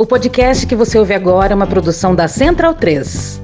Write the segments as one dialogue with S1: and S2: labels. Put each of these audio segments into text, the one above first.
S1: O podcast que você ouve agora é uma produção da Central 3.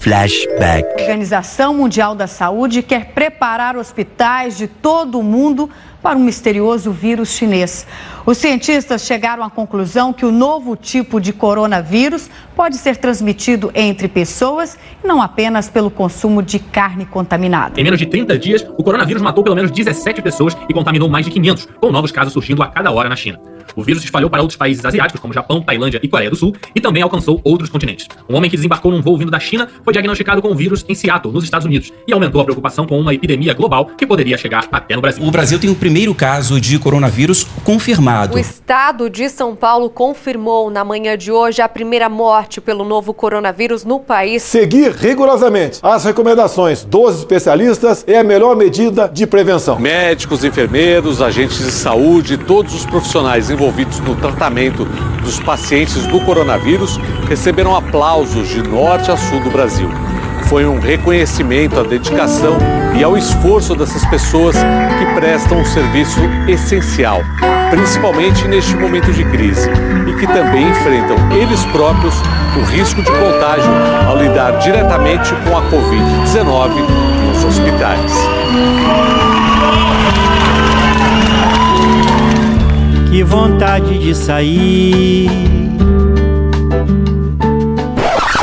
S2: Flashback.
S3: A Organização Mundial da Saúde quer preparar hospitais de todo o mundo para um misterioso vírus chinês. Os cientistas chegaram à conclusão que o novo tipo de coronavírus pode ser transmitido entre pessoas e não apenas pelo consumo de carne contaminada.
S4: Em menos de 30 dias, o coronavírus matou pelo menos 17 pessoas e contaminou mais de 500, com novos casos surgindo a cada hora na China. O vírus se espalhou para outros países asiáticos, como Japão, Tailândia e Coreia do Sul, e também alcançou outros continentes. Um homem que desembarcou num voo vindo da China foi diagnosticado com o vírus em Seattle, nos Estados Unidos, e aumentou a preocupação com uma epidemia global que poderia chegar até no Brasil.
S5: O Brasil tem o primeiro caso de coronavírus confirmado.
S6: O estado de São Paulo confirmou na manhã de hoje a primeira morte pelo novo coronavírus no país.
S7: Seguir rigorosamente as recomendações dos especialistas é a melhor medida de prevenção.
S8: Médicos, enfermeiros, agentes de saúde, todos os profissionais envolvidos no tratamento dos pacientes do coronavírus receberam aplausos de norte a sul do Brasil. Foi um reconhecimento à dedicação e ao esforço dessas pessoas que prestam um serviço essencial, principalmente neste momento de crise, e que também enfrentam eles próprios o risco de contágio ao lidar diretamente com a Covid-19 nos hospitais.
S9: Que vontade de sair.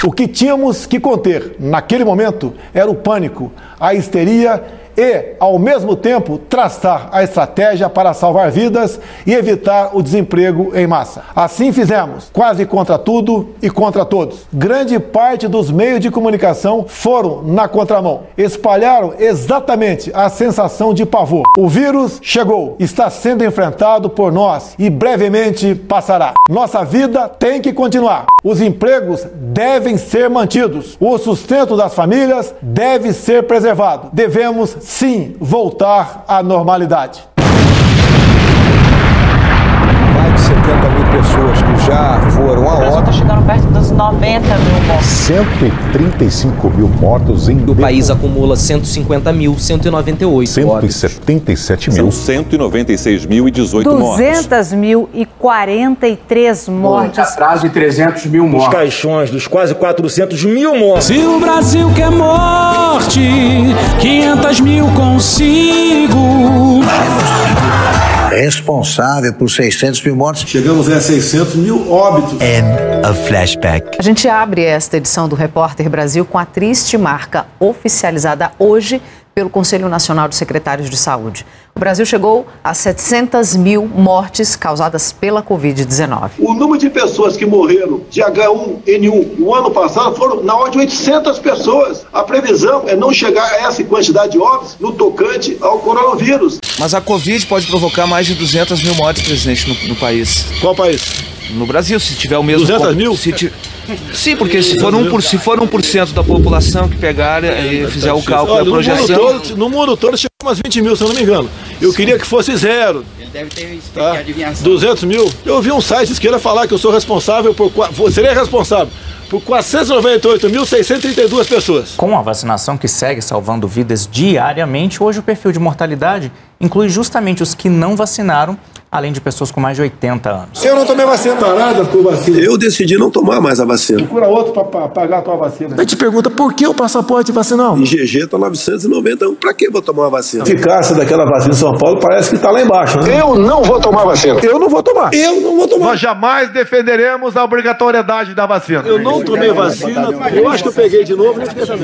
S7: O que tínhamos que conter naquele momento era o pânico, a histeria e, ao mesmo tempo, traçar a estratégia para salvar vidas e evitar o desemprego em massa. Assim fizemos, quase contra tudo e contra todos. Grande parte dos meios de comunicação foram na contramão. Espalharam exatamente a sensação de pavor. O vírus chegou, está sendo enfrentado por nós e brevemente passará. Nossa vida tem que continuar. Os empregos devem ser mantidos. O sustento das famílias deve ser preservado. Devemos sim voltar à normalidade.
S10: Mais de 70 mil pessoas que já foram a óbito.
S11: Está chegando perto dos 90 mil mortos.
S12: 135 mil mortos em.
S13: O país acumula 150 mil, 198
S12: 177 mil.
S14: São 196 mil e 18 mortos.
S3: 200 mil e 43 mortes.
S15: Atrás de 300 mil mortos.
S16: Os caixões dos quase 400 mil mortos.
S9: Se o Brasil quer morte, 500 mil consigo.
S17: Responsável por 600 mil mortes.
S18: Chegamos a 600 mil óbitos.
S2: End of Flashback.
S3: A gente abre esta edição do Repórter Brasil com a triste marca oficializada hoje pelo Conselho Nacional de Secretários de Saúde. O Brasil chegou a 700 mil mortes causadas pela Covid-19.
S19: O número de pessoas que morreram de H1N1 no ano passado foram na ordem de 800 pessoas. A previsão é não chegar a essa quantidade de óbitos no tocante ao coronavírus.
S20: Mas a Covid pode provocar mais de 200 mil mortes, presidente, no, no país.
S7: Qual país?
S20: No Brasil, se tiver o mesmo...
S7: 200 mil?
S20: Se ti... Sim, porque se for, 1%, se for 1% da população que pegar e fizer o cálculo,
S7: Olha,
S20: a projeção...
S7: No mundo, todo, no mundo todo chegou umas 20 mil, se eu não me engano. Eu queria que fosse zero.
S21: Ele deve ter
S7: Tá?
S21: adivinhação.
S7: 200 mil. Eu vi um site de esquerda falar que eu sou responsável por. Seria responsável por 498.632 pessoas.
S22: Com a vacinação que segue salvando vidas diariamente, hoje o perfil de mortalidade inclui justamente os que não vacinaram, além de pessoas com mais de 80 anos.
S7: Eu não tomei vacina. Parada por vacina.
S23: Eu decidi não tomar mais a vacina.
S7: Procura outro para pagar a tua vacina. Eu te pergunta por que o passaporte vacinal?
S23: Em GG tá 991. Pra que vou tomar uma vacina?
S7: A eficácia daquela vacina em São Paulo parece que está lá embaixo. Né?
S19: Eu não vou tomar vacina.
S7: Eu não vou tomar.
S23: Eu não vou tomar.
S7: Nós jamais defenderemos a obrigatoriedade da vacina. Eu não tomei vacina, eu acho que eu peguei de novo.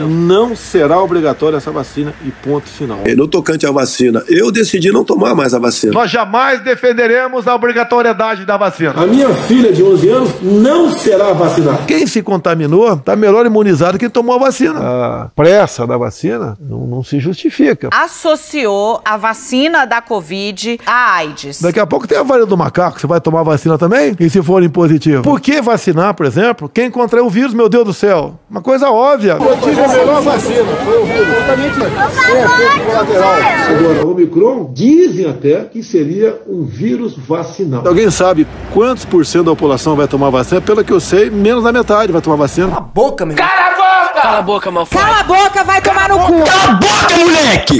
S7: Não será obrigatória essa vacina e ponto final.
S23: No tocante à vacina, eu decidi não tomar mais a vacina.
S7: Nós jamais defenderemos a obrigatoriedade da vacina. A minha filha de 11 anos não será vacinada. Quem se contaminou está melhor imunizado que tomou a vacina. A pressa da vacina não, não se justifica.
S24: Associou a vacina da Covid à AIDS.
S7: Daqui a pouco tem a varíola do macaco, você vai tomar vacina também? E se forem positivo? Por que vacinar, por exemplo, quem contraiu o vírus, meu Deus do céu? Uma coisa óbvia. Eu tive a melhor vacina, foi o vírus. Exatamente. Sem efeito colateral. Agora, o Omicron dizem até que seria um vírus vacinal. Alguém sabe quantos por cento da população vai tomar vacina? Pelo que eu sei, menos da metade vai tomar vacina. Cala a
S22: boca, meu
S24: Cala a boca!
S20: Cala a boca, malfai.
S24: Cala a boca, vai tomar no cu!
S22: Cala a boca, moleque!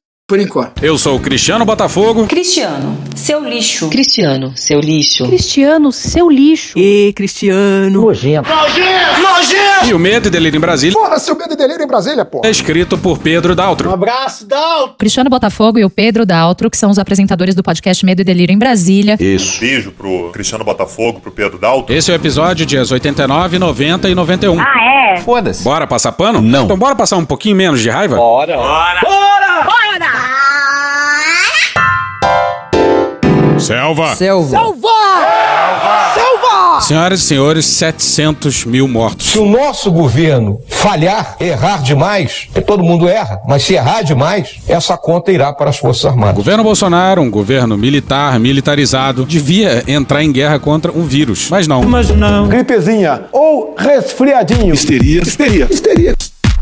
S21: Por enquanto.
S25: Eu sou o Cristiano Botafogo.
S26: Cristiano, seu lixo.
S27: Cristiano, seu lixo. Cristiano, seu lixo. E Cristiano.
S21: Nojento. Nojento! Nojento!
S25: E o Medo e Delírio em Brasília.
S28: Porra, seu Medo e Delírio em Brasília, pô.
S25: É escrito por Pedro Daltro.
S21: Um abraço, Daltro.
S27: Cristiano Botafogo e o Pedro Daltro, que são os apresentadores do podcast Medo e Delírio em Brasília.
S29: Isso. Beijo pro Cristiano Botafogo, pro Pedro Daltro.
S25: Esse é o episódio dias 89, 90 e 91.
S27: Ah, é?
S25: Foda-se. Bora passar pano?
S29: Não.
S25: Então bora passar um pouquinho menos de raiva?
S21: Bora. Bora. Bora. Bora.
S25: Selva.
S27: Selva.
S21: Selva. Selva.
S25: Senhoras e senhores, 700 mil mortos.
S10: Se o nosso governo falhar, errar demais, porque todo mundo erra, mas se errar demais, essa conta irá para as Forças
S25: O
S10: Armadas.
S25: governo Bolsonaro, um governo militar, militarizado, devia entrar em guerra contra um vírus. Mas não.
S9: Mas não.
S7: Gripezinha ou resfriadinho.
S19: Histeria, histeria, histeria.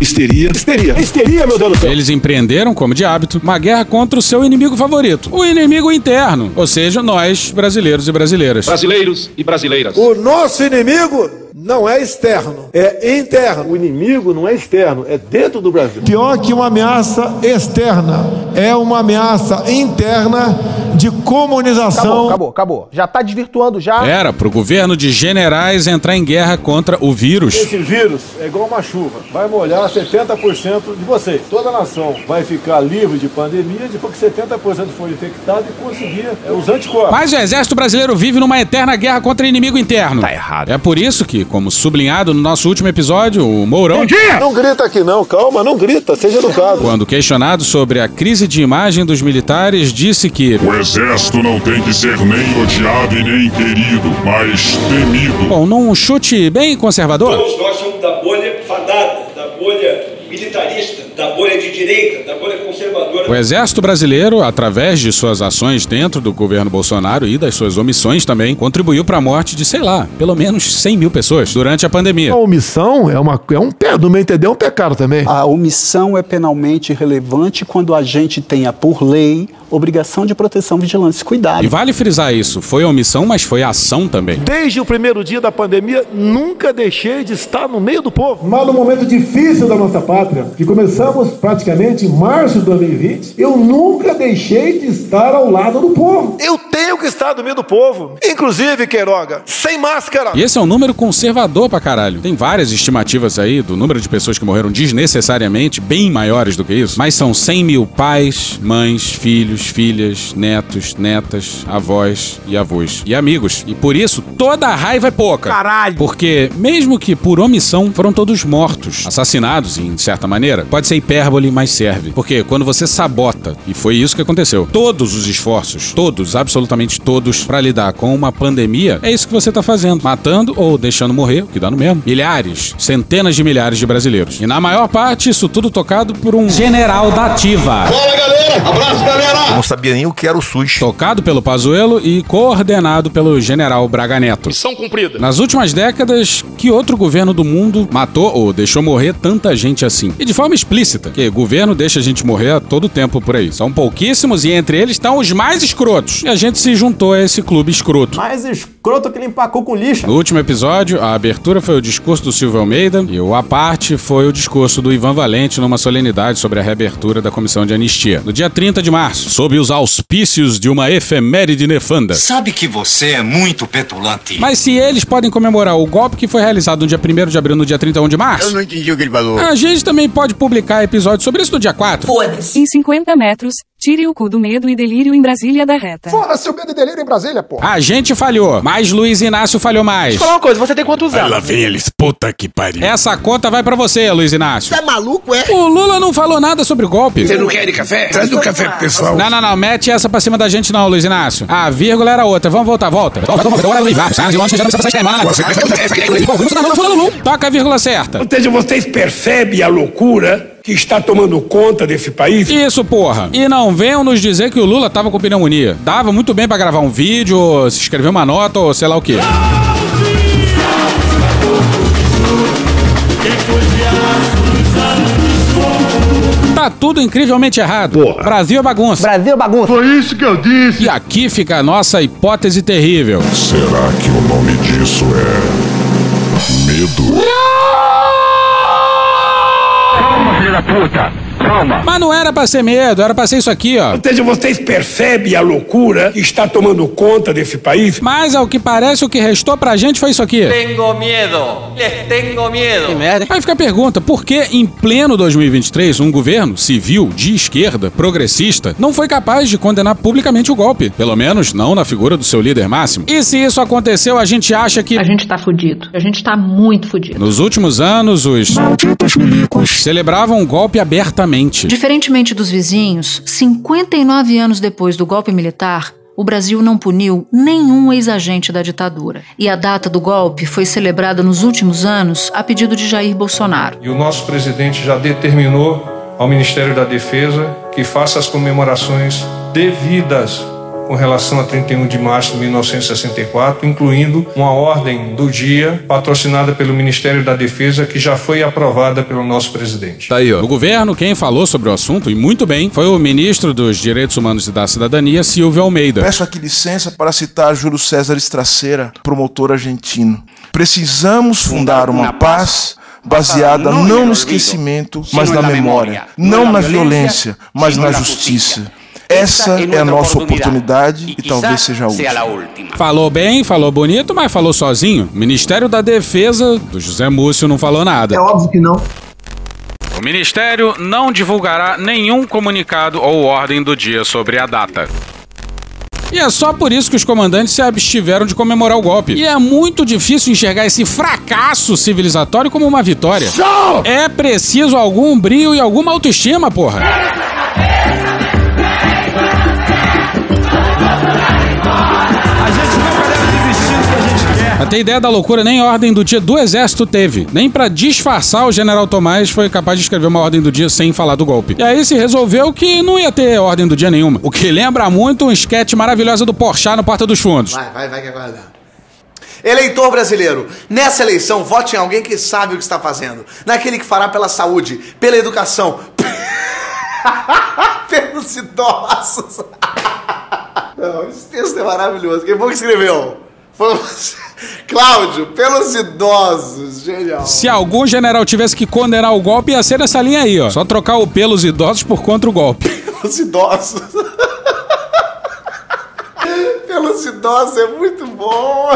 S19: Histeria, histeria.
S7: Histeria, meu Deus do céu.
S25: Eles empreenderam, como de hábito, uma guerra contra o seu inimigo favorito, o inimigo interno, ou seja, nós, brasileiros e brasileiras.
S30: Brasileiros e brasileiras.
S7: O nosso inimigo não é externo, é interno. O inimigo não é externo, é dentro do Brasil. Pior que uma ameaça externa, é uma ameaça interna de comunização.
S28: Acabou, acabou, acabou. Já tá desvirtuando já.
S25: Era pro governo de generais entrar em guerra contra o vírus.
S7: Esse vírus é igual uma chuva, vai molhar 70% de vocês. Toda a nação vai ficar livre de pandemia depois que 70% for infectado e conseguir é, os anticorpos.
S25: Mas o exército brasileiro vive numa eterna guerra contra inimigo interno.
S29: Tá errado.
S25: É por isso que, como sublinhado no nosso último episódio, o Mourão,
S7: Não grita aqui não, calma, não grita, seja educado.
S25: quando questionado sobre a crise de imagem dos militares, disse que
S31: O exército não tem que ser nem odiado e nem querido, mas temido.
S25: Bom, num chute bem conservador,
S32: Todos nós somos da bolha fadada, da bolha militarista, da bolha de direita, da bolha conservadora.
S25: o exército brasileiro, através de suas ações dentro do governo Bolsonaro e das suas omissões também, contribuiu para a morte de, sei lá, pelo menos 100 mil pessoas durante a pandemia.
S7: A omissão é, uma, é um pé, do meu entender, é um pecado também.
S33: A omissão é penalmente relevante quando a gente tenha, por lei, obrigação de proteção, vigilância e cuidado.
S25: E vale frisar isso, foi omissão, mas foi ação também.
S7: Desde o primeiro dia da pandemia, nunca deixei de estar no meio do povo. Mas no momento difícil da nossa pátria, que começamos praticamente em março de 2020, eu nunca deixei de estar ao lado do povo. Eu tenho que estar no meio do povo. Inclusive, Queiroga, sem máscara.
S25: E esse é um número conservador pra caralho. Tem várias estimativas aí do número de pessoas que morreram desnecessariamente, bem maiores do que isso, mas são 100 mil pais, mães, filhos, filhas, netos, netas, avós e avós. E amigos. E por isso, toda a raiva é pouca.
S28: Caralho.
S25: Porque, mesmo que por omissão, foram todos mortos, assassinados, em certa maneira, pode ser hipérbole, mas serve. Porque quando você sabota, e foi isso que aconteceu, todos os esforços, todos, absolutamente todos, pra lidar com uma pandemia, é isso que você tá fazendo. Matando ou deixando morrer, o que dá no mesmo. Milhares, centenas de milhares de brasileiros. E na maior parte, isso tudo tocado por um general da ativa.
S34: Fala, galera. Abraço, galera.
S35: Não sabia nem o que era o SUS.
S25: Tocado pelo Pazuello e coordenado pelo general Braga Neto.
S30: Missão cumprida.
S25: Nas últimas décadas, que outro governo do mundo matou ou deixou morrer tanta gente assim? E de forma explícita, que governo deixa a gente morrer a todo tempo por aí. São pouquíssimos e entre eles estão os mais escrotos. E a gente se juntou a esse clube escroto.
S28: Escroto que ele empacou com lixo.
S25: No último episódio, a abertura foi o discurso do Silvio Almeida e o a parte foi o discurso do Ivan Valente numa solenidade sobre a reabertura da comissão de anistia. No dia 30 de março, sob os auspícios de uma efeméride nefanda.
S36: Sabe que você é muito petulante.
S25: Mas se eles podem comemorar o golpe que foi realizado no dia 1 de abril no dia 31 de março,
S36: Eu não entendi o que ele falou.
S25: a gente também pode publicar episódio sobre isso no dia 4.
S27: Foda-se. Em 50 metros, tire o cu do medo e delírio em Brasília da reta.
S28: Fora seu medo e delírio em Brasília, pô.
S25: A gente falhou, mas Luiz Inácio falhou mais.
S28: Deixa eu falar uma coisa, você tem quantos
S25: Aí
S28: anos?
S25: lá vem eles, puta que pariu. Essa conta vai pra você, Luiz Inácio.
S32: Você é maluco, é?
S25: O Lula não falou nada sobre o golpe.
S32: Você não quer de café? Traz o café pro pessoal.
S25: Não, não, não, mete essa pra cima da gente não, Luiz Inácio. A vírgula era outra, vamos voltar, volta. Toca a vírgula certa.
S34: Ou seja, vocês percebem a loucura que está tomando conta desse país?
S25: Isso, porra. E não venham nos dizer que o Lula tava com pneumonia. Dava muito bem pra gravar um vídeo, ou se escrever uma nota, ou sei lá o quê. Tá tudo incrivelmente errado. Brasil é bagunça.
S28: Brasil é bagunça.
S31: Foi isso que eu disse.
S25: E aqui fica a nossa hipótese terrível.
S31: Será que o nome disso é. Medo?
S34: Filho da puta. Calma.
S25: Mas não era pra ser medo, era pra ser isso aqui, ó.
S34: Ou seja, vocês percebem a loucura que está tomando conta desse país?
S25: Mas ao que parece, o que restou pra gente foi isso aqui.
S37: Tengo medo. Les tengo medo.
S25: Que merda. Aí fica a pergunta: por que em pleno 2023 um governo civil de esquerda, progressista, não foi capaz de condenar publicamente o golpe? Pelo menos não na figura do seu líder máximo. E se isso aconteceu, a gente acha que.
S27: A gente tá fudido. A gente tá muito fudido.
S25: Nos últimos anos, os. celebravam o golpe abertamente.
S27: Diferentemente dos vizinhos, 59 anos depois do golpe militar, o Brasil não puniu nenhum ex-agente da ditadura. E a data do golpe foi celebrada nos últimos anos a pedido de Jair Bolsonaro.
S35: E o nosso presidente já determinou ao Ministério da Defesa que faça as comemorações devidas com relação a 31 de março de 1964, incluindo uma ordem do dia patrocinada pelo Ministério da Defesa que já foi aprovada pelo nosso presidente.
S25: Tá aí, ó. No governo, quem falou sobre o assunto, e muito bem, foi o ministro dos Direitos Humanos e da Cidadania, Silvio Almeida.
S38: Peço aqui licença para citar Júlio César Estraceira, promotor argentino. Precisamos fundar uma paz baseada não no esquecimento, mas na memória, não na violência, mas na justiça. Essa é a nossa oportunidade e talvez seja a última.
S25: Falou bem, falou bonito, mas falou sozinho. O Ministério da Defesa do José Múcio não falou nada.
S28: É óbvio que não.
S25: O Ministério não divulgará nenhum comunicado ou ordem do dia sobre a data. E é só por isso que os comandantes se abstiveram de comemorar o golpe. E é muito difícil enxergar esse fracasso civilizatório como uma vitória. É preciso algum brilho e alguma autoestima, porra. Pra ter ideia da loucura, nem ordem do dia do exército teve. Nem pra disfarçar o general Tomás foi capaz de escrever uma ordem do dia sem falar do golpe. E aí se resolveu que não ia ter ordem do dia nenhuma. O que lembra muito um esquete maravilhoso do Porchat no Porta dos Fundos.
S39: Vai, vai, vai que agora Eleitor brasileiro, nessa eleição vote em alguém que sabe o que está fazendo. Naquele que fará pela saúde, pela educação, pelos idosos. Não, esse texto é maravilhoso. Quem foi que escreveu? Cláudio, pelos idosos. Genial.
S25: Se algum general tivesse que condenar o golpe, ia ser nessa linha aí, ó. Só trocar o pelos idosos por contra o golpe.
S39: Pelos idosos. pelos idosos é muito bom.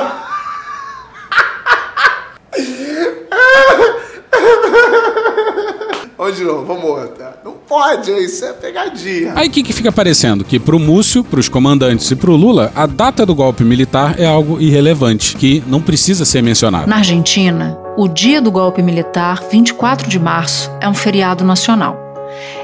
S39: Vamos de novo, vamos outra. Não pode, isso é pegadinha.
S25: Aí o que, que fica parecendo? Que pro Múcio, pros comandantes e pro Lula, a data do golpe militar é algo irrelevante, que não precisa ser mencionado.
S27: Na Argentina, o dia do golpe militar, 24 de março, é um feriado nacional.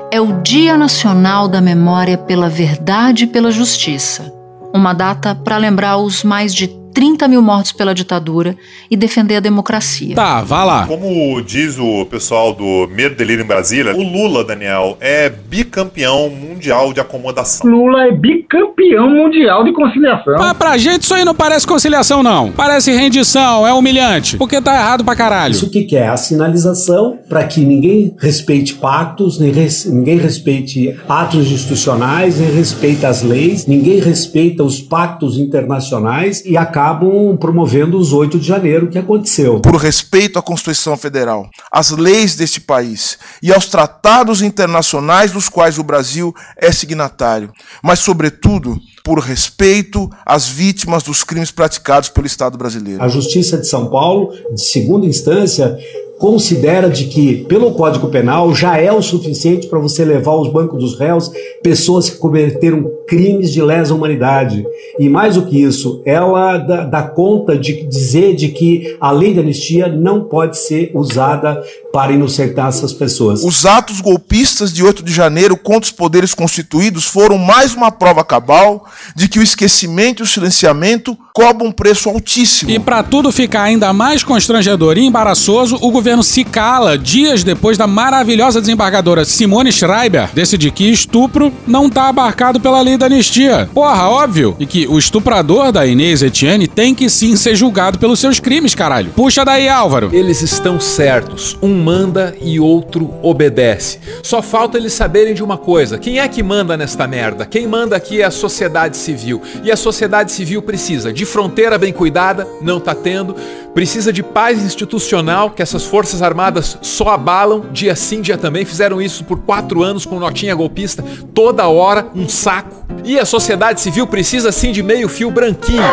S27: É o Dia Nacional da Memória pela Verdade e pela Justiça. Uma data para lembrar os mais de 30 mil mortos pela ditadura e defender a democracia.
S25: Tá, vá lá.
S29: Como diz o pessoal do Medo Delírio em Brasília, o Lula, Daniel, é bicampeão mundial de acomodação.
S28: Lula é bicampeão mundial de conciliação.
S25: Mas pra gente isso aí não parece conciliação, não. Parece rendição, é humilhante. Porque tá errado pra caralho.
S40: Isso o que, que é? A sinalização para que ninguém respeite pactos, ninguém, ninguém respeite atos institucionais, ninguém respeita as leis, ninguém respeita os pactos internacionais e acabam promovendo os 8 de janeiro que aconteceu.
S38: Por respeito à Constituição Federal, às leis deste país e aos tratados internacionais dos quais o Brasil é signatário, mas, sobretudo, por respeito às vítimas dos crimes praticados pelo Estado brasileiro.
S40: A Justiça de São Paulo, de segunda instância, considera de que, pelo Código Penal, já é o suficiente para você levar aos bancos dos réus pessoas que cometeram crimes de lesa humanidade. E mais do que isso, ela dá, dá conta de dizer de que a lei de anistia não pode ser usada para inocentar essas pessoas.
S38: Os atos golpistas de 8 de janeiro contra os poderes constituídos foram mais uma prova cabal de que o esquecimento e o silenciamento cobram um preço altíssimo.
S25: E para tudo ficar ainda mais constrangedor e embaraçoso, o governo se cala dias depois da maravilhosa desembargadora Simone Schreiber decidir que estupro não está abarcado pela lei da anistia. Porra, óbvio. E que o estuprador da Inês Etienne tem que sim ser julgado pelos seus crimes, caralho. Puxa daí, Álvaro.
S41: Eles estão certos. Um manda e outro obedece. Só falta eles saberem de uma coisa: quem é que manda nesta merda? Quem manda aqui é a sociedade civil. E a sociedade civil precisa de fronteira bem cuidada, não tá tendo. Precisa de paz institucional, que essas forças armadas só abalam, dia sim, dia também. Fizeram isso por quatro anos com notinha golpista, toda hora, um saco. E a sociedade civil precisa sim de meio fio branquinho.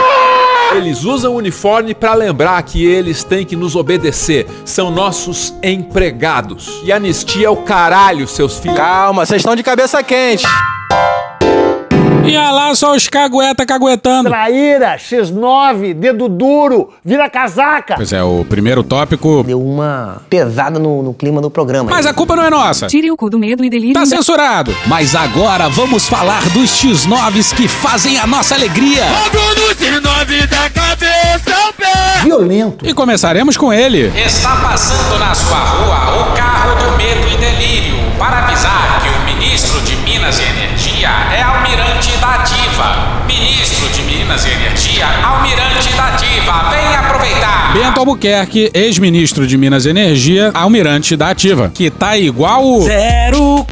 S41: Eles usam o uniforme para lembrar que eles têm que nos obedecer. São nossos empregados. E anistia é o caralho, seus filhos.
S42: Calma, vocês estão de cabeça quente.
S25: E olha lá só os cagueta caguetando.
S43: Traíra, X9, dedo duro, vira casaca.
S25: Pois é, o primeiro tópico.
S44: Deu uma pesada no, no clima do programa.
S25: Mas a culpa não é nossa.
S45: Tire o cu do medo e delírio.
S25: Tá censurado. Mas agora vamos falar dos X9s que fazem a nossa alegria.
S46: Fogo no X9 da cabeça ao pé.
S25: Violento. E começaremos com ele.
S37: Está passando na sua rua o carro do Ativa. Ministro de Minas e Energia, Almirante da Ativa. Vem aproveitar.
S25: Bento Albuquerque, ex-ministro de Minas e Energia, Almirante da Ativa. Que tá igual.
S9: 04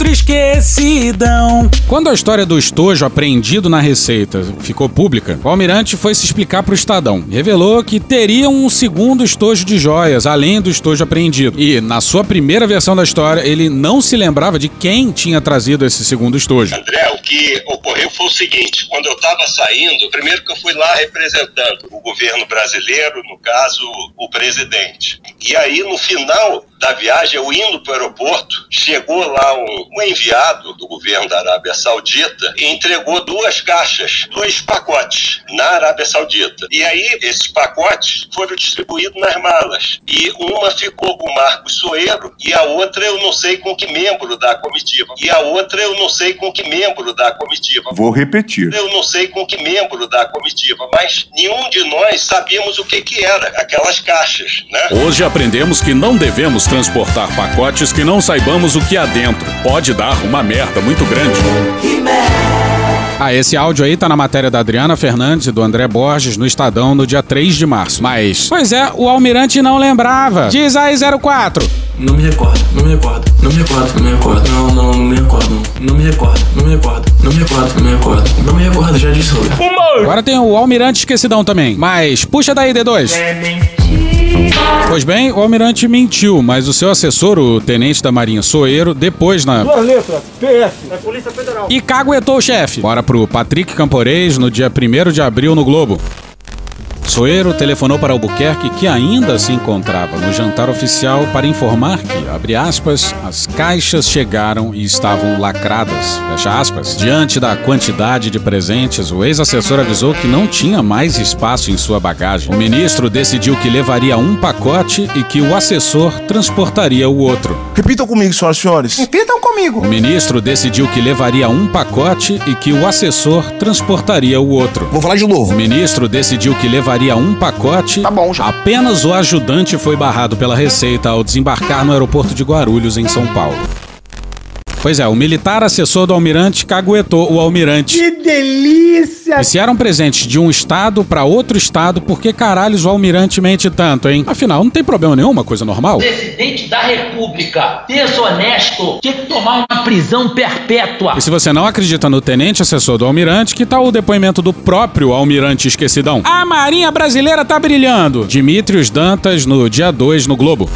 S9: outro esquecidão.
S25: Quando a história do estojo apreendido na Receita ficou pública, o almirante foi se explicar para o Estadão. Revelou que teria um segundo estojo de joias, além do estojo apreendido. E, na sua primeira versão da história, ele não se lembrava de quem tinha trazido esse segundo estojo.
S47: André, o que ocorreu foi o seguinte: quando eu estava saindo, primeiro que eu fui lá representando o governo brasileiro, no caso, o presidente. E aí, no final, da viagem, eu indo para o aeroporto, chegou lá um, um enviado do governo da Arábia Saudita e entregou duas caixas, dois pacotes na Arábia Saudita. E aí, esses pacotes foram distribuídos nas malas. E uma ficou com o Marcos Soeiro e a outra eu não sei com que membro da comitiva. E a outra eu não sei com que membro da comitiva.
S48: Vou repetir.
S47: Eu não sei com que membro da comitiva, mas nenhum de nós sabíamos o que que era aquelas caixas, né?
S25: Hoje aprendemos que não devemos transportar pacotes que não saibamos o que há dentro. Pode dar uma merda muito grande. Ah, esse áudio aí tá na matéria da Adriana Fernandes e do André Borges no Estadão no dia 3 de março. Mas, pois é, o almirante não lembrava. Diz aí 04.
S49: Não me recordo, não me recordo, não me recordo, não me recordo, não, não, não me recordo, não, não me recordo, não me recordo, não me recordo, não me recordo, não me recordo, já disse.
S25: Agora tem o almirante esquecidão também. Mas, puxa daí, D2. Pois bem, o almirante mentiu, mas o seu assessor, o tenente da Marinha Soeiro, depois na.
S43: Duas letras, PF, é Polícia Federal.
S25: E caguetou o chefe. Bora pro Patrick Camporês no dia 1 de abril no Globo. Soeiro telefonou para Albuquerque, que ainda se encontrava no jantar oficial, para informar que, abre aspas, as caixas chegaram e estavam lacradas, fecha aspas. Diante da quantidade de presentes, o ex-assessor avisou que não tinha mais espaço em sua bagagem. O ministro decidiu que levaria um pacote e que o assessor transportaria o outro.
S38: Repitam comigo, senhoras e senhores.
S43: Repitam comigo.
S25: O ministro decidiu que levaria um pacote e que o assessor transportaria o outro.
S38: Vou falar de novo.
S25: O ministro decidiu que levaria um pacote.
S43: Tá bom, já.
S25: Apenas o ajudante foi barrado pela Receita ao desembarcar no aeroporto de Guarulhos, em São Paulo. Pois é, o militar assessor do almirante caguetou o almirante.
S43: Que delícia!
S25: E se eram presentes de um estado para outro estado, por que caralhos o almirante mente tanto, hein? Afinal, não tem problema nenhum, uma coisa normal.
S50: Presidente da República, desonesto, tinha que tomar uma prisão perpétua.
S25: E se você não acredita no tenente assessor do almirante, que tal o depoimento do próprio almirante esquecidão? A Marinha Brasileira tá brilhando! Dimitrios Dantas no dia 2 no Globo.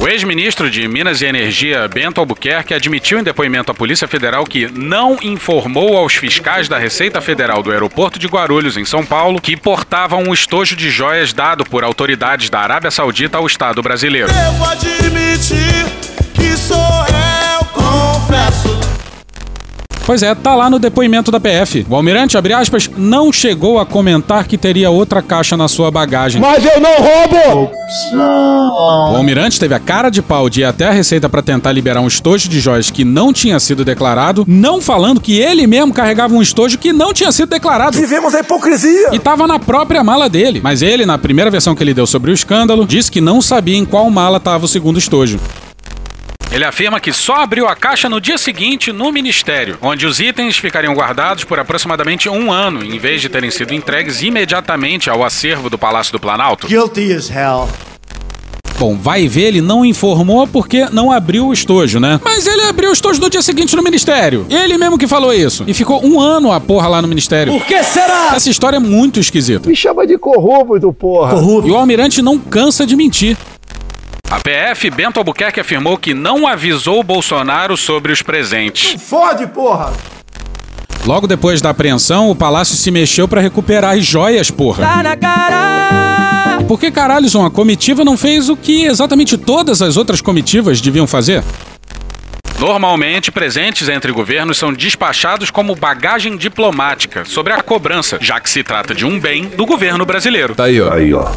S25: O ex-ministro de Minas e Energia, Bento Albuquerque, admitiu em depoimento à Polícia Federal que não informou aos fiscais da Receita Federal do aeroporto de Guarulhos, em São Paulo, que portavam um estojo de joias dado por autoridades da Arábia Saudita ao Estado brasileiro.
S46: Devo admitir que sou.
S25: Pois é, tá lá no depoimento da PF. O almirante, abre aspas, não chegou a comentar que teria outra caixa na sua bagagem.
S43: Mas eu não roubo!
S25: O almirante teve a cara de pau de ir até a Receita para tentar liberar um estojo de joias que não tinha sido declarado, não falando que ele mesmo carregava um estojo que não tinha sido declarado.
S43: Vivemos a hipocrisia!
S25: E tava na própria mala dele. Mas ele, na primeira versão que ele deu sobre o escândalo, disse que não sabia em qual mala tava o segundo estojo. Ele afirma que só abriu a caixa no dia seguinte no ministério, onde os itens ficariam guardados por aproximadamente um ano, em vez de terem sido entregues imediatamente ao acervo do Palácio do Planalto.
S51: Guilty as hell.
S25: Bom, vai ver, ele não informou porque não abriu o estojo, né? Mas ele abriu o estojo no dia seguinte no ministério. Ele mesmo que falou isso. E ficou um ano a porra lá no ministério.
S51: Por que será?
S25: Essa história é muito esquisita.
S51: Me chama de corrupto, porra.
S25: E o almirante não cansa de mentir. A PF, Bento Albuquerque afirmou que não avisou Bolsonaro sobre os presentes.
S51: Fode, porra.
S25: Logo depois da apreensão, o palácio se mexeu para recuperar as joias, porra.
S51: Tá na cara.
S25: Por que caralhos uma comitiva não fez o que exatamente todas as outras comitivas deviam fazer? Normalmente, presentes entre governos são despachados como bagagem diplomática sobre a cobrança, já que se trata de um bem do governo brasileiro.
S41: Tá aí, ó.
S51: Aí, ó.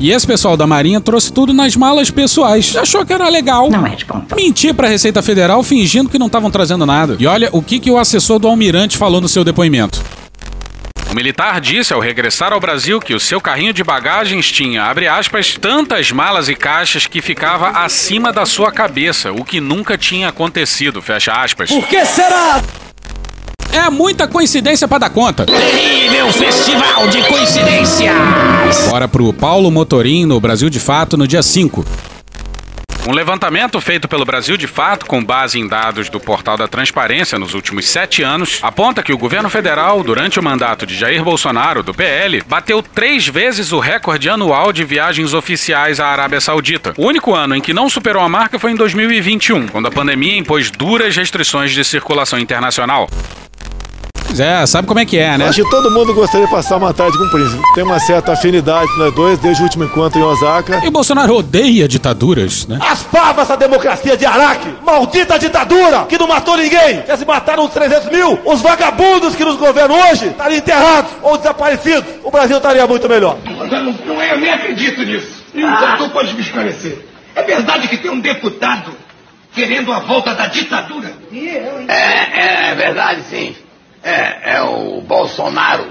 S25: E esse pessoal da Marinha trouxe tudo nas malas pessoais. Achou que era legal. Não é de ponta. Mentir pra Receita Federal fingindo que não estavam trazendo nada. E olha o que, que o assessor do almirante falou no seu depoimento. O militar disse ao regressar ao Brasil que o seu carrinho de bagagens tinha, abre aspas, tantas malas e caixas que ficava acima da sua cabeça, o que nunca tinha acontecido, fecha aspas.
S51: Por que será?
S25: É muita coincidência pra dar conta.
S50: Terrível festival de coincidências!
S25: Bora pro Paulo Motorim no Brasil de Fato no dia 5. Um levantamento feito pelo Brasil de Fato, com base em dados do Portal da Transparência nos últimos sete anos, aponta que o governo federal, durante o mandato de Jair Bolsonaro, do PL, bateu três vezes o recorde anual de viagens oficiais à Arábia Saudita. O único ano em que não superou a marca foi em 2021, quando a pandemia impôs duras restrições de circulação internacional. É, sabe como é que é, né?
S51: Acho que todo mundo gostaria de passar uma tarde com o príncipe. Tem uma certa afinidade nós dois, desde o último encontro em Osaka.
S25: E o Bolsonaro odeia ditaduras, né?
S51: As pavas da democracia de Araque! Maldita ditadura que não matou ninguém! Já se mataram uns 300 mil! Os vagabundos que nos governam hoje estariam enterrados ou desaparecidos! O Brasil estaria muito melhor!
S52: Não, não é, eu nem acredito nisso. E o doutor pode me esclarecer. É verdade que tem um deputado querendo a volta da ditadura?
S50: É, é verdade, sim. É, é o Bolsonaro.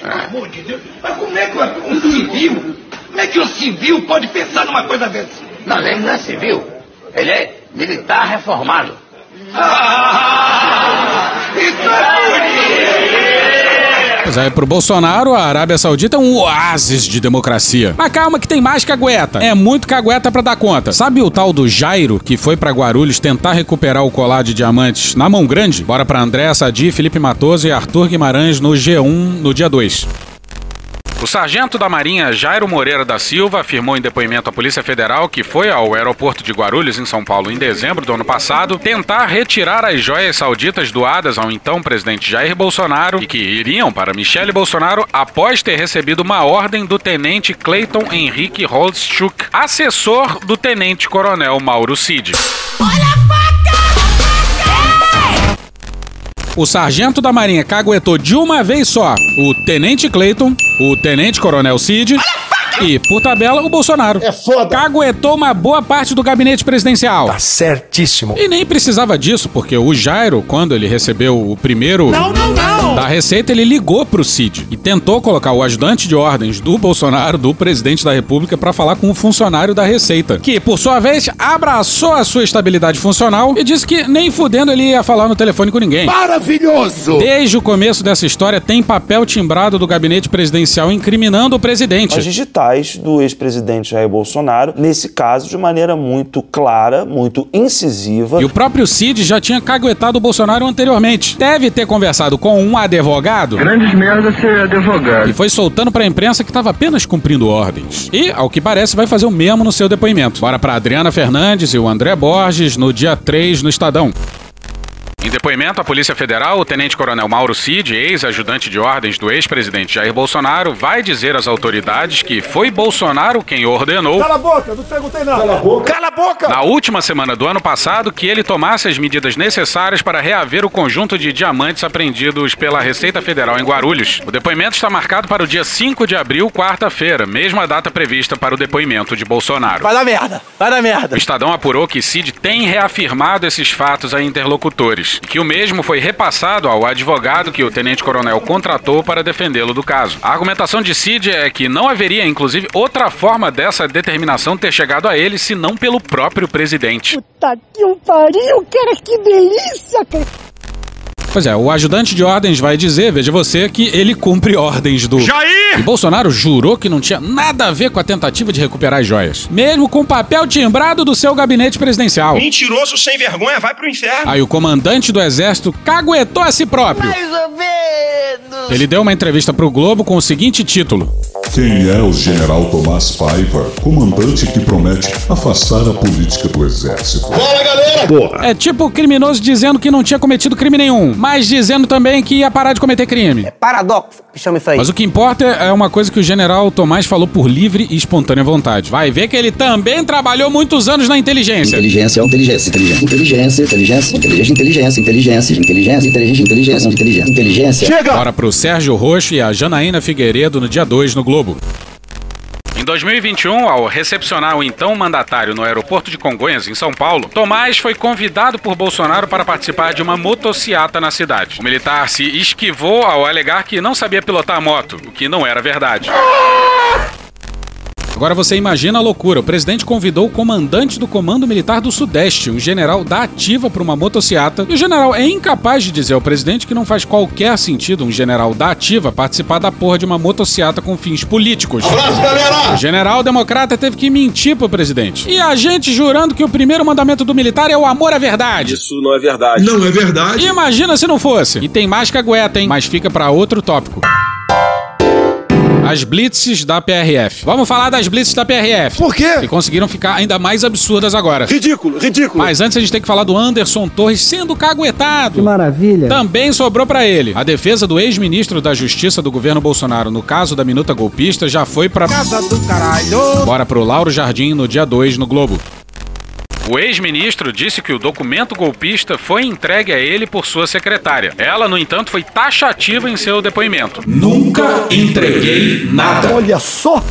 S52: Pelo amor de Deus. Mas como é que um civil, como é que um civil pode pensar numa coisa dessa?
S50: Não, ele não é civil. Ele é militar reformado.
S52: Ah, então é isso.
S25: Pois é, pro Bolsonaro, a Arábia Saudita é um oásis de democracia. Mas calma que tem mais cagueta. É muito cagueta pra dar conta. Sabe o tal do Jairo, que foi pra Guarulhos tentar recuperar o colar de diamantes na mão grande? Bora pra André Sadi, Felipe Matoso e Arthur Guimarães no G1 no dia 2. O sargento da Marinha Jairo Moreira da Silva afirmou em depoimento à Polícia Federal que foi ao aeroporto de Guarulhos, em São Paulo, em dezembro do ano passado, tentar retirar as joias sauditas doadas ao então presidente Jair Bolsonaro e que iriam para Michele Bolsonaro após ter recebido uma ordem do tenente Clayton Henrique Holzschuck, assessor do tenente coronel Mauro Cid. O sargento da Marinha caguetou de uma vez só o Tenente Clayton, o Tenente Coronel Cid e, por tabela, o Bolsonaro.
S51: É foda.
S25: Caguetou uma boa parte do gabinete presidencial.
S51: Tá certíssimo.
S25: E nem precisava disso, porque o Jairo, quando ele recebeu o primeiro
S51: Não, não, não.
S25: Da Receita, ele ligou pro Cid e tentou colocar o ajudante de ordens do Bolsonaro, do presidente da República, pra falar com o funcionário da Receita, que, por sua vez, abraçou a sua estabilidade funcional e disse que nem fudendo ele ia falar no telefone com ninguém.
S51: Maravilhoso.
S25: Desde o começo dessa história, tem papel timbrado do gabinete presidencial incriminando o presidente.
S45: As digitais do ex-presidente Jair Bolsonaro, nesse caso de maneira muito clara, muito incisiva.
S25: E o próprio Cid já tinha caguetado o Bolsonaro anteriormente. Deve ter conversado com um advogado.
S28: Grandes merda ser advogado.
S25: E foi soltando pra imprensa que estava apenas cumprindo ordens. E, ao que parece, vai fazer o mesmo no seu depoimento. Bora pra Adriana Fernandes e o André Borges no dia 3 no Estadão. Em depoimento à Polícia Federal, o Tenente-Coronel Mauro Cid, ex-ajudante de ordens do ex-presidente Jair Bolsonaro, vai dizer às autoridades que foi Bolsonaro quem ordenou,
S51: Cala a boca, não perguntei nada. Cala a boca. Cala a boca.
S25: na última semana do ano passado, que ele tomasse as medidas necessárias para reaver o conjunto de diamantes apreendidos pela Receita Federal em Guarulhos. O depoimento está marcado para o dia 5 de abril, quarta-feira, mesma data prevista para o depoimento de Bolsonaro.
S51: Vai dar merda. Vai dar merda.
S25: O Estadão apurou que Cid tem reafirmado esses fatos a interlocutores. Que o mesmo foi repassado ao advogado que o tenente-coronel contratou para defendê-lo do caso. A argumentação de Cid é que não haveria, inclusive, outra forma dessa determinação ter chegado a ele senão pelo próprio presidente.
S53: Puta que o pariu, cara, que delícia, cara.
S25: Pois é, o ajudante de ordens vai dizer, veja você, que ele cumpre ordens do.
S46: Jair!
S25: E Bolsonaro jurou que não tinha nada a ver com a tentativa de recuperar as joias. Mesmo com o papel timbrado do seu gabinete presidencial.
S46: Mentiroso sem vergonha, vai pro inferno.
S25: Aí o comandante do exército caguetou a si próprio.
S53: Mais ou menos.
S25: Ele deu uma entrevista pro Globo com o seguinte título:
S54: Quem é o general Tomás Paiva, comandante que promete afastar a política do exército?
S46: Fala, galera!
S25: É tipo o criminoso dizendo que não tinha cometido crime nenhum, mas dizendo também que ia parar de cometer crime.
S44: Paradoxo, que chama isso aí.
S25: Mas o que importa é uma coisa que o general Tomás falou por livre e espontânea vontade. Vai ver que ele também trabalhou muitos anos na inteligência.
S48: Inteligência, inteligência, inteligência, inteligência, inteligência, inteligência, inteligência, inteligência, inteligência, inteligência, inteligência, inteligência, inteligência.
S46: Chega!
S25: Bora pro Sérgio Roxo e a Janaína Figueiredo no dia 2 no Globo. Em 2021, ao recepcionar o então mandatário no aeroporto de Congonhas, em São Paulo, Tomás foi convidado por Bolsonaro para participar de uma motociata na cidade. O militar se esquivou ao alegar que não sabia pilotar a moto, o que não era verdade. Agora você imagina a loucura. O presidente convidou o comandante do Comando Militar do Sudeste, um general da ativa, para uma motociata. E o general é incapaz de dizer ao presidente que não faz qualquer sentido um general da ativa participar da porra de uma motociata com fins políticos.
S46: Abraço, galera!
S25: O general democrata teve que mentir pro presidente. E a gente jurando que o primeiro mandamento do militar é o amor à verdade.
S46: Isso não é verdade.
S54: Não é verdade.
S25: Imagina se não fosse. E tem mais cagueta, hein? Mas fica pra outro tópico. As blitzes da PRF. Vamos falar das blitzes da PRF.
S46: Por quê?
S25: Que conseguiram ficar ainda mais absurdas agora.
S46: Ridículo, ridículo.
S25: Mas antes a gente tem que falar do Anderson Torres sendo caguetado.
S40: Que maravilha.
S25: Também sobrou pra ele. A defesa do ex-ministro da Justiça do governo Bolsonaro no caso da minuta golpista já foi pra.
S46: Casa do caralho.
S25: Bora pro Lauro Jardim no dia 2 no Globo. O ex-ministro disse que o documento golpista foi entregue a ele por sua secretária. Ela, no entanto, foi taxativa em seu depoimento.
S46: Nunca entreguei nada.
S40: Olha só.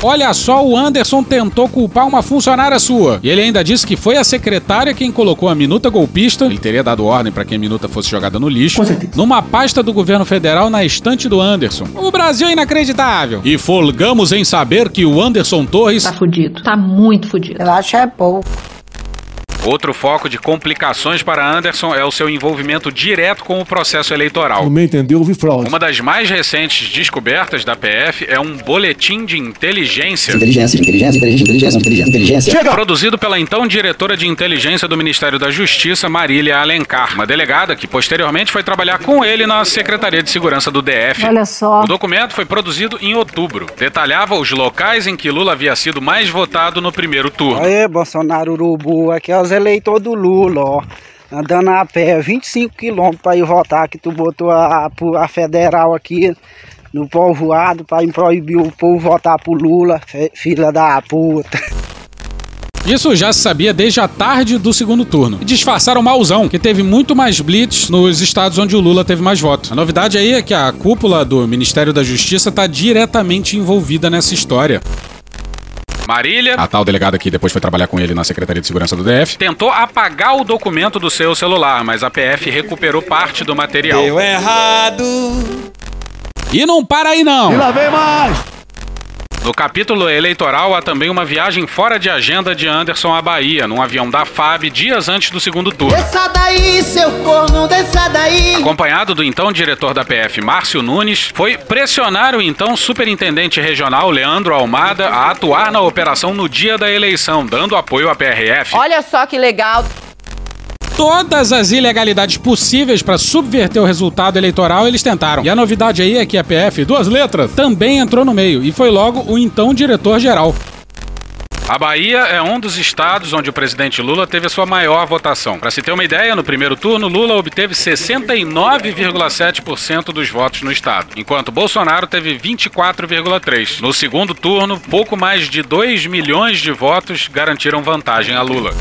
S25: Olha só, o Anderson tentou culpar uma funcionária sua. E ele ainda disse que foi a secretária quem colocou a minuta golpista, ele teria dado ordem para que a minuta fosse jogada no lixo, numa pasta do governo federal na estante do Anderson. O Brasil é inacreditável. E folgamos em saber que o Anderson Torres
S27: Tá fudido. Tá muito fudido.
S53: Eu acho é pouco.
S25: Outro foco de complicações para Anderson é o seu envolvimento direto com o processo eleitoral.
S40: Não me entendeu, houve fraude.
S25: Uma das mais recentes descobertas da PF é um boletim de inteligência
S48: Inteligência, inteligência, inteligência, inteligência, inteligência, inteligência.
S25: produzido pela então diretora de inteligência do Ministério da Justiça, Marília Alencar, uma delegada que posteriormente foi trabalhar com ele na Secretaria de Segurança do DF.
S53: Olha só.
S25: O documento foi produzido em outubro. Detalhava os locais em que Lula havia sido mais votado no primeiro turno.
S53: Aê, Bolsonaro Urubu, aqui é os eleitores do Lula, ó. Andando a pé, 25 quilômetros pra ir votar, que tu botou a, a, federal aqui no povoado pra proibir o povo votar pro Lula, filha da puta.
S25: Isso já se sabia desde a tarde do segundo turno. E disfarçaram malzão, que teve muito mais blitz nos estados onde o Lula teve mais votos. A novidade aí é que a cúpula do Ministério da Justiça está diretamente envolvida nessa história. Marília, a tal delegada que depois foi trabalhar com ele na Secretaria de Segurança do DF, tentou apagar o documento do seu celular, mas a PF recuperou parte do material.
S46: Deu errado.
S25: E não para aí não!
S40: E lá vem mais.
S25: No capítulo eleitoral há também uma viagem fora de agenda de Anderson à Bahia, num avião da FAB, dias antes do segundo turno.
S53: Desça daí, seu corno, desça daí.
S25: Acompanhado do então diretor da PF, Márcio Nunes, foi pressionar o então superintendente regional, Leandro Almada, a atuar na operação no dia da eleição, dando apoio à PRF.
S53: Olha só que legal.
S25: Todas as ilegalidades possíveis para subverter o resultado eleitoral eles tentaram. E a novidade aí é que a PF, duas letras, também entrou no meio e foi logo o então diretor-geral. A Bahia é um dos estados onde o presidente Lula teve a sua maior votação. Para se ter uma ideia, no primeiro turno, Lula obteve 69,7% dos votos no estado, enquanto Bolsonaro teve 24,3%. No segundo turno, pouco mais de 2 milhões de votos garantiram vantagem a Lula.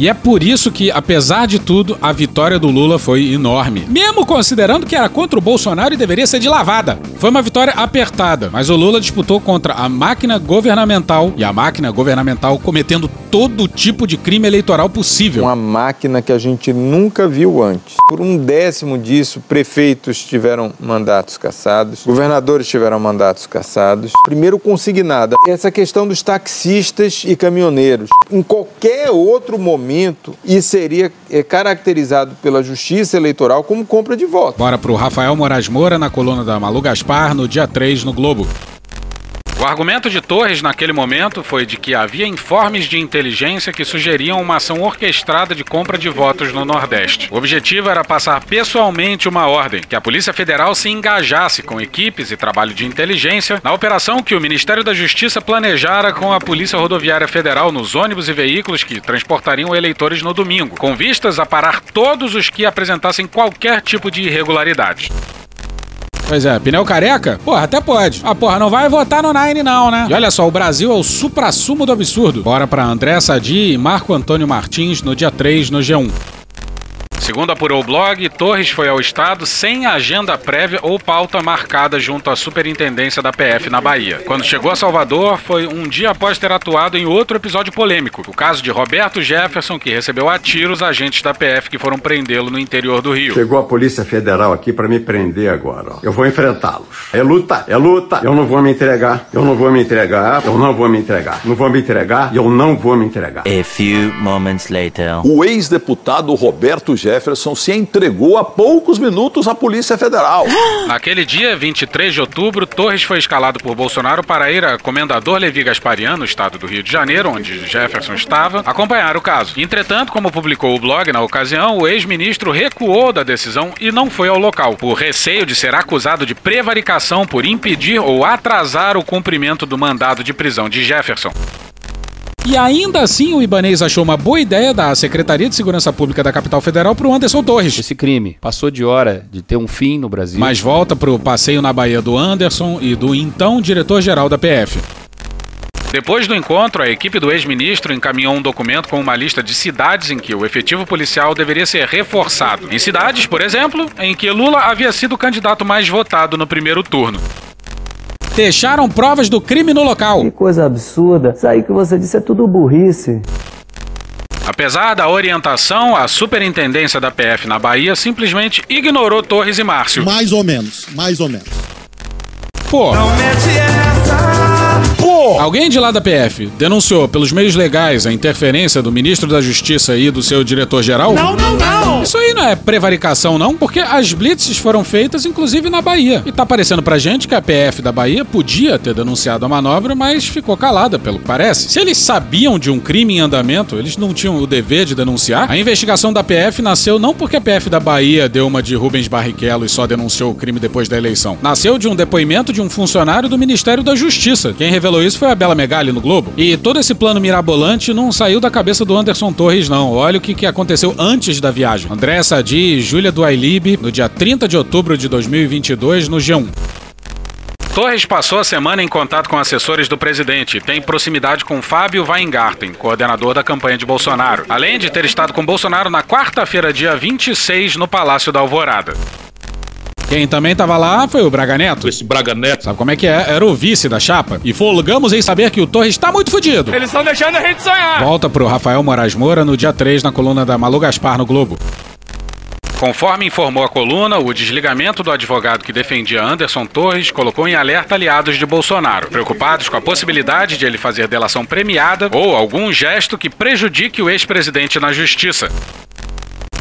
S25: E é por isso que, apesar de tudo, a vitória do Lula foi enorme. Mesmo considerando que era contra o Bolsonaro e deveria ser de lavada. Foi uma vitória apertada, mas o Lula disputou contra a máquina governamental e a máquina governamental cometendo todo tipo de crime eleitoral possível.
S55: Uma máquina que a gente nunca viu antes. Por um décimo disso, prefeitos tiveram mandatos cassados, governadores tiveram mandatos cassados. Primeiro consignada, essa questão dos taxistas e caminhoneiros. Em qualquer outro momento, isso seria é, caracterizado pela justiça eleitoral como compra de voto.
S25: Bora pro Rafael Moraes Moura na coluna da Malu Gaspar no dia 3 no Globo.
S41: O argumento de Torres naquele momento foi de que havia informes de inteligência que sugeriam uma ação orquestrada de compra de votos no Nordeste. O objetivo era passar pessoalmente uma ordem que a Polícia Federal se engajasse com equipes e trabalho de inteligência na operação que o Ministério da Justiça planejara com a Polícia Rodoviária Federal nos ônibus e veículos que transportariam eleitores no domingo, com vistas a parar todos os que apresentassem qualquer tipo de irregularidade.
S25: Pois é, pneu careca? Porra, até pode. Ah, porra, não vai votar no Nine não, né? E olha só, o Brasil é o suprassumo do absurdo. Bora pra André Sadi e Marco Antônio Martins no dia 3 no G1.
S41: Segundo apurou o blog, Torres foi ao estado sem agenda prévia ou pauta marcada junto à superintendência da PF na Bahia. Quando chegou a Salvador, foi um dia após ter atuado em outro episódio polêmico, o caso de Roberto Jefferson, que recebeu a tiros agentes da PF que foram prendê-lo no interior do Rio.
S56: Chegou a Polícia Federal aqui para me prender agora. ó. Eu vou enfrentá-los. É luta, é luta. Eu não vou me entregar. Eu não vou me entregar. Eu não vou me entregar. Não vou me entregar e eu não vou me entregar.
S57: A few moments later.
S58: O ex-deputado Roberto Jefferson se entregou há poucos minutos à Polícia Federal.
S41: Naquele dia, 23 de outubro, Torres foi escalado por Bolsonaro para ir a Comendador Levi no estado do Rio de Janeiro, onde Jefferson estava, acompanhar o caso. Entretanto, como publicou o blog na ocasião, o ex-ministro recuou da decisão e não foi ao local, por receio de ser acusado de prevaricação por impedir ou atrasar o cumprimento do mandado de prisão de Jefferson.
S25: E ainda assim, o Ibanês achou uma boa ideia da Secretaria de Segurança Pública da capital federal pro Anderson Torres.
S59: Esse crime passou de hora de ter um fim no Brasil.
S25: Mas volta pro passeio na Bahia do Anderson e do então diretor-geral da PF.
S41: Depois do encontro, a equipe do ex-ministro encaminhou um documento com uma lista de cidades em que o efetivo policial deveria ser reforçado. Em cidades, por exemplo, em que Lula havia sido o candidato mais votado no primeiro turno.
S25: Deixaram provas do crime no local.
S60: Que coisa absurda. Isso aí que você disse é tudo burrice.
S41: Apesar da orientação, a superintendência da PF na Bahia simplesmente ignorou Torres e Márcio.
S61: Mais ou menos, mais ou menos.
S25: Pô. Alguém de lá da PF denunciou pelos meios legais a interferência do ministro da Justiça e do seu diretor-geral?
S61: Não, não, não!
S25: Isso aí não é prevaricação, não, porque as blitzes foram feitas inclusive na Bahia. E tá parecendo pra gente que a PF da Bahia podia ter denunciado a manobra, mas ficou calada, pelo que parece. Se eles sabiam de um crime em andamento, eles não tinham o dever de denunciar. A investigação da PF nasceu não porque a PF da Bahia deu uma de Rubens Barrichello e só denunciou o crime depois da eleição. Nasceu de um depoimento de um funcionário do Ministério da Justiça. Quem revelou isso foi a Bela Megali no Globo. E todo esse plano mirabolante não saiu da cabeça do Anderson Torres, não. Olha o que, que aconteceu antes da viagem. André Sadi e Júlia Duailib, no dia 30 de outubro de 2022, no G1.
S41: Torres passou a semana em contato com assessores do presidente e tem proximidade com Fábio Weingarten, coordenador da campanha de Bolsonaro, além de ter estado com Bolsonaro na quarta-feira, dia 26, no Palácio da Alvorada.
S25: Quem também tava lá foi o Braga Neto.
S58: Esse Braga Neto.
S25: Sabe como é que é? Era o vice da chapa. E folgamos em saber que o Torres tá muito fudido.
S46: Eles estão deixando a gente sonhar.
S25: Volta pro Rafael Moraes Moura no dia 3 na coluna da Malu Gaspar no Globo.
S41: Conforme informou a coluna, o desligamento do advogado que defendia Anderson Torres colocou em alerta aliados de Bolsonaro, preocupados com a possibilidade de ele fazer delação premiada ou algum gesto que prejudique o ex-presidente na justiça.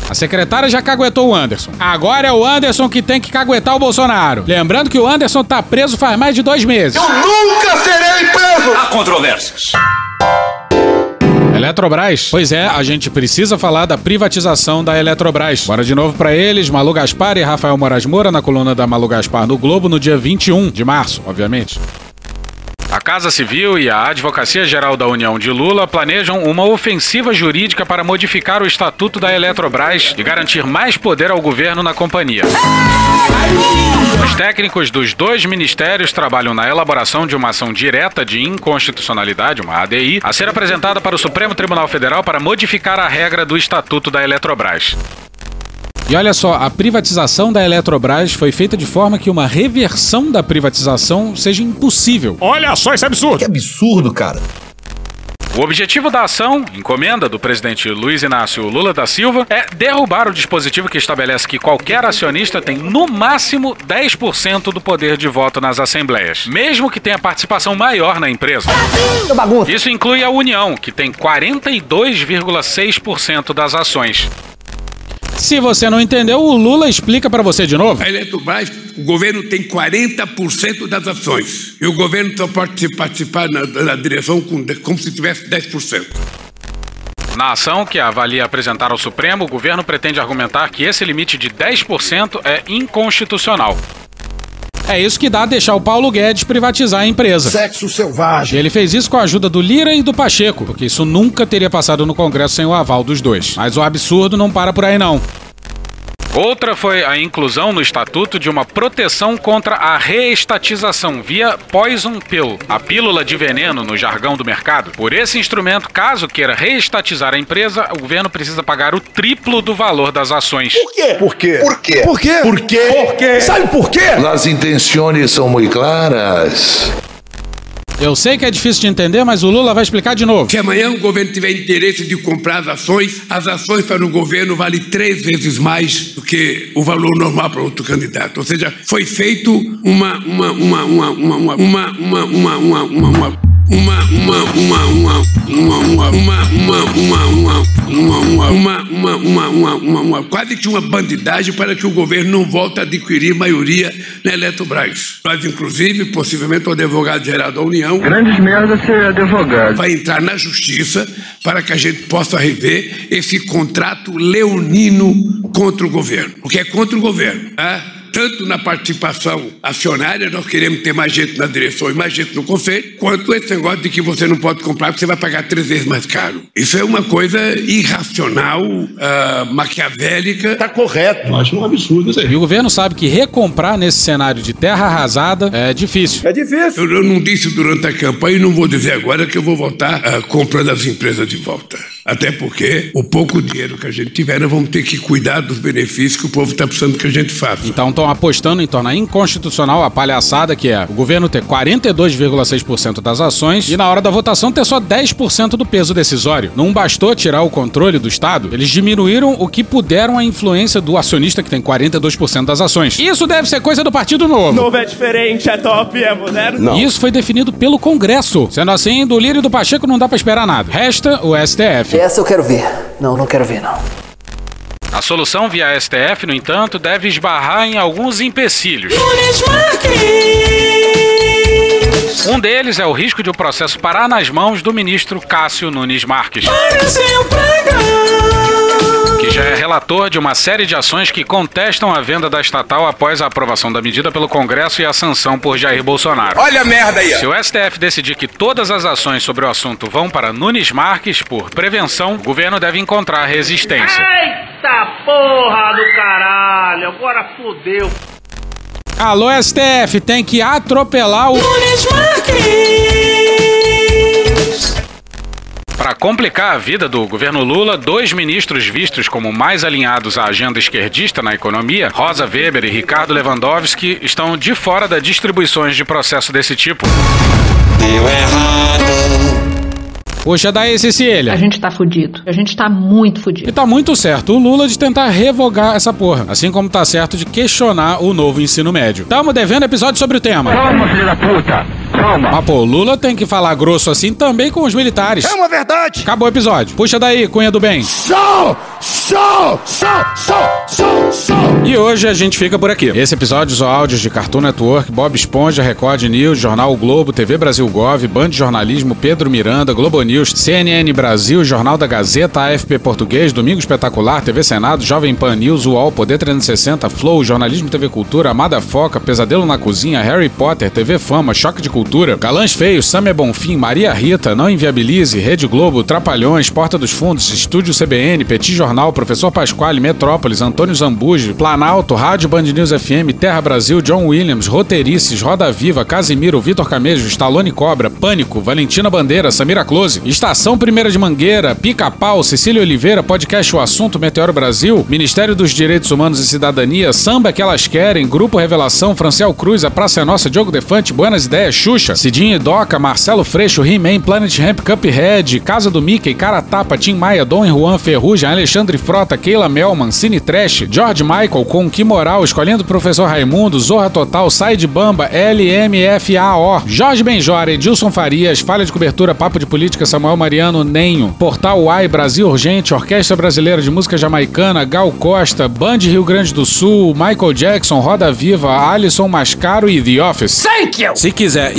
S25: A secretária já caguetou o Anderson. Agora é o Anderson que tem que caguetar o Bolsonaro. Lembrando que o Anderson tá preso faz mais de dois meses.
S46: Eu nunca serei preso!
S52: Há controvérsias.
S25: Eletrobras. Pois é, a gente precisa falar da privatização da Eletrobras. Bora de novo pra eles, Malu Gaspar e Rafael Moraes Moura na coluna da Malu Gaspar no Globo no dia 21 de março, obviamente. A Casa Civil e a Advocacia Geral da União de Lula planejam uma ofensiva jurídica para modificar o estatuto da Eletrobras e garantir mais poder ao governo na companhia. Os técnicos dos dois ministérios trabalham na elaboração de uma ação direta de inconstitucionalidade, uma ADI, a ser apresentada para o Supremo Tribunal Federal para modificar a regra do estatuto da Eletrobras. E olha só, a privatização da Eletrobras foi feita de forma que uma reversão da privatização seja impossível.
S62: Olha só esse absurdo!
S63: Que absurdo, cara!
S25: O objetivo da ação, encomenda do presidente Luiz Inácio Lula da Silva, é derrubar o dispositivo que estabelece que qualquer acionista tem no máximo 10% do poder de voto nas assembleias, mesmo que tenha participação maior na empresa. Isso inclui a União, que tem 42,6% das ações. Se você não entendeu, o Lula explica para você de novo.
S64: A Eletrobras, o governo tem 40% das ações. E o governo só pode participar na, na direção com, como se tivesse 10%.
S25: Na ação que avalia apresentar ao Supremo, o governo pretende argumentar que esse limite de 10% é inconstitucional. É isso que dá a deixar o Paulo Guedes privatizar a empresa.
S65: Sexo selvagem.
S25: Ele fez isso com a ajuda do Lira e do Pacheco, porque isso nunca teria passado no Congresso sem o aval dos dois. Mas o absurdo não para por aí não. Outra foi a inclusão no estatuto de uma proteção contra a reestatização via poison pill, a pílula de veneno no jargão do mercado. Por esse instrumento, caso queira reestatizar a empresa, o governo precisa pagar o triplo do valor das ações.
S65: Por quê?
S63: Por quê?
S65: Por quê?
S63: Por quê?
S65: Por quê?
S63: Por quê?
S65: Sabe por quê?
S63: As intenções são muito claras.
S25: Eu sei que é difícil de entender, mas o Lula vai explicar de novo.
S64: Se amanhã o governo tiver interesse de comprar as ações, as ações para o governo valem três vezes mais do que o valor normal para outro candidato. Ou seja, foi feito uma uma uma uma uma uma uma uma uma uma uma uma uma uma uma uma uma uma uma uma uma uma uma uma uma uma quase que uma bandidagem para que o governo não volte a adquirir maioria na Eletrobras. Nós, inclusive, possivelmente o advogado-geral da União
S28: Grandes merda ser advogado.
S64: vai entrar na justiça para que a gente possa rever esse contrato leonino contra o governo. Porque é contra o governo, tá? Tanto na participação acionária, nós queremos ter mais gente na direção e mais gente no conselho, quanto esse negócio de que você não pode comprar porque você vai pagar três vezes mais caro. Isso é uma coisa irracional, ah, maquiavélica.
S65: Tá correto.
S64: Eu acho um absurdo isso aí.
S25: E o governo sabe que recomprar nesse cenário de terra arrasada é difícil.
S65: É difícil.
S64: Eu, eu não disse durante a campanha e não vou dizer agora que eu vou voltar ah, comprando as empresas de volta. Até porque o pouco dinheiro que a gente tiver, nós vamos ter que cuidar dos benefícios que o povo está precisando que a gente faça.
S25: Então estão apostando em tornar inconstitucional a palhaçada que é o governo ter 42,6% das ações e na hora da votação ter só 10% do peso decisório. Não bastou tirar o controle do Estado, eles diminuíram o que puderam a influência do acionista que tem 42% das ações. Isso deve ser coisa do Partido Novo.
S66: Novo é diferente, é top, é moderno.
S25: E Isso foi definido pelo Congresso. Sendo assim, do Lírio e do Pacheco não dá pra esperar nada. Resta o STF.
S60: Essa eu quero ver. Não, não quero ver, não.
S25: A solução via STF, no entanto, deve esbarrar em alguns empecilhos. Um deles é o risco de o processo parar nas mãos do ministro Cássio Nunes Marques. Que já é relator de uma série de ações que contestam a venda da estatal após a aprovação da medida pelo Congresso e a sanção por Jair Bolsonaro.
S52: Olha a merda aí, ó.
S25: Se o STF decidir que todas as ações sobre o assunto vão para Nunes Marques por prevenção, o governo deve encontrar resistência.
S66: Eita porra do caralho, agora fodeu.
S25: Alô, STF, tem que atropelar o. Para complicar a vida do governo Lula, dois ministros vistos como mais alinhados à agenda esquerdista na economia, Rosa Weber e Ricardo Lewandowski, estão de fora das distribuições de processo desse tipo. Deu errado. Puxa daí, Cecília.
S27: A gente tá fudido. A gente tá muito fudido.
S25: E tá muito certo o Lula de tentar revogar essa porra. Assim como tá certo de questionar o novo ensino médio. Tamo devendo episódio sobre o tema.
S28: Calma, filho da puta. Calma.
S25: Mas pô, o Lula tem que falar grosso assim também com os militares.
S65: É uma verdade.
S25: Acabou o episódio. Puxa daí, Cunha do Bem.
S65: Show!
S61: Show! Show! Show! Show! Show!
S25: E hoje a gente fica por aqui. Esse episódio usou áudios de Cartoon Network, Bob Esponja, Record News, Jornal o Globo, TV Brasil Gov, Band Jornalismo, Pedro Miranda, Globo News, CNN Brasil, Jornal da Gazeta, AFP Português, Domingo Espetacular, TV Senado, Jovem Pan News, UOL, Poder 360, Flow, Jornalismo TV Cultura, Amada Foca, Pesadelo na Cozinha, Harry Potter, TV Fama, Choque de Cultura, Galãs Feios, Samia Bonfim, Maria Rita, Não Inviabilize, Rede Globo, Trapalhões, Porta dos Fundos, Estúdio CBN, Petit Jornal, Professor Pasquale, Metrópolis, Antônio Zambuji, Planalto, Rádio Band News FM, Terra Brasil, John Williams, Roteirices, Roda Viva, Casimiro, Vitor Camejo, Stallone Cobra, Pânico, Valentina Bandeira, Samira Close, Estação Primeira de Mangueira, Pica-Pau, Cecília Oliveira, Podcast O Assunto, Meteoro Brasil, Ministério dos Direitos Humanos e Cidadania, Samba que Elas Querem, Grupo Revelação, Franciel Cruz, A Praça é Nossa, Diogo Defante, Buenas Ideias, Xuxa, Cidinho e Doca, Marcelo Freixo, He-Man, Planet Ramp, Cuphead, Casa do Mickey, Cara Tapa, Tim Maia, Dom Juan Ferrugem, Alexandre Frota, Keila Melman, Cine Trash, George Michael, Com Que Moral, Escolhendo o Professor Raimundo, Zorra Total, Side Bamba, LMFAO, Jorge Benjora, Edilson Farias, Falha de Cobertura, Papo de Política, Samuel Mariano, Nenho, Portal Uai, Brasil Urgente, Orquestra Brasileira de Música Jamaicana, Gal Costa, Band Rio Grande do Sul, Michael Jackson, Roda Viva, Alisson Mascaro e The Office.
S52: Thank you!
S25: Se quiser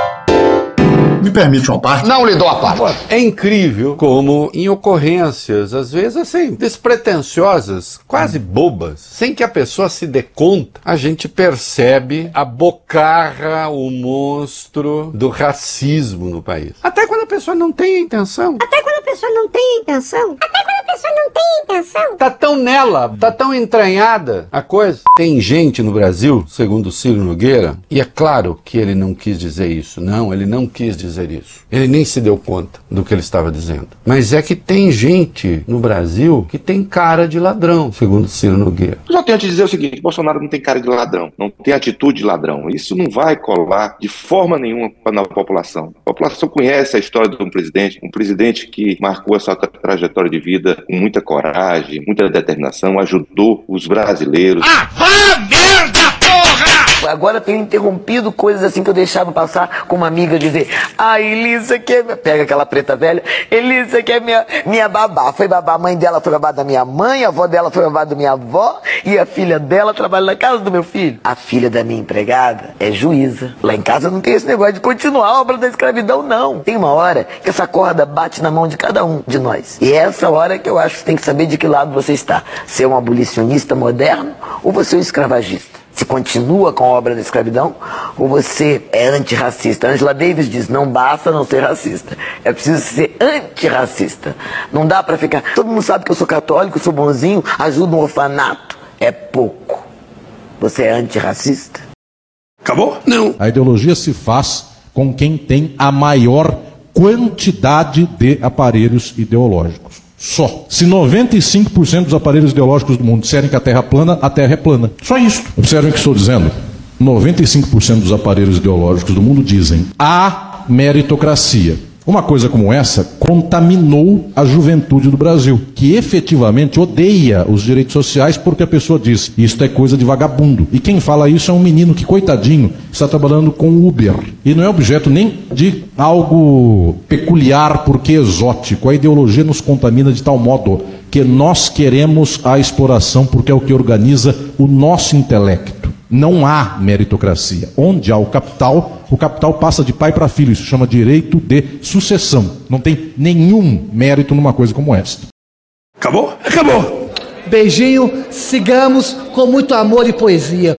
S61: Me permite uma parte?
S52: Não lhe dou a parte.
S62: É incrível como em ocorrências, às vezes assim, despretensiosas, quase bobas, sem que a pessoa se dê conta, a gente percebe a bocarra, o monstro do racismo no país. Até quando a pessoa não tem intenção.
S67: Até quando a pessoa não tem intenção. Até quando a pessoa não tem intenção.
S62: Tá tão nela, tá tão entranhada a coisa. Tem gente no Brasil, segundo o Ciro Nogueira, e é claro que ele não quis dizer isso. Não, ele não quis dizer isso. Ele nem se deu conta do que ele estava dizendo. Mas é que tem gente no Brasil que tem cara de ladrão, segundo o Ciro Nogueira.
S65: Eu só tenho a te dizer o seguinte: Bolsonaro não tem cara de ladrão, não tem atitude de ladrão. Isso não vai colar de forma nenhuma na população. A população conhece a história de um presidente, um presidente que marcou essa tra trajetória de vida com muita coragem, muita determinação, ajudou os brasileiros.
S52: Ah, merda!
S68: Agora tenho interrompido coisas assim que eu deixava passar com uma amiga dizer: Ah, Elisa que é. Pega aquela preta velha, Elisa que é minha, minha babá. Foi babá, a mãe dela foi babá da minha mãe, a avó dela foi babá da minha avó, e a filha dela trabalha na casa do meu filho. A filha da minha empregada é juíza. Lá em casa não tem esse negócio de continuar a obra da escravidão, não. Tem uma hora que essa corda bate na mão de cada um de nós. E é essa hora que eu acho que tem que saber de que lado você está. Se é um abolicionista moderno ou você é um escravagista se continua com a obra da escravidão ou você é antirracista. Angela Davis diz: não basta não ser racista, é preciso ser antirracista. Não dá para ficar. Todo mundo sabe que eu sou católico, sou bonzinho, ajudo um orfanato. É pouco. Você é antirracista?
S65: Acabou? Não.
S69: A ideologia se faz com quem tem a maior quantidade de aparelhos ideológicos. Só. Se 95% dos aparelhos ideológicos do mundo disserem que a Terra é plana, a Terra é plana. Só isso. Observem o que estou dizendo. 95% dos aparelhos ideológicos do mundo dizem a meritocracia. Uma coisa como essa contaminou a juventude do Brasil, que efetivamente odeia os direitos sociais porque a pessoa diz: isto é coisa de vagabundo. E quem fala isso é um menino que, coitadinho, está trabalhando com Uber. E não é objeto nem de algo peculiar porque exótico. A ideologia nos contamina de tal modo que nós queremos a exploração porque é o que organiza o nosso intelecto. Não há meritocracia. Onde há o capital, o capital passa de pai para filho. Isso chama direito de sucessão. Não tem nenhum mérito numa coisa como esta.
S65: Acabou? Acabou.
S70: Beijinho, sigamos com muito amor e poesia.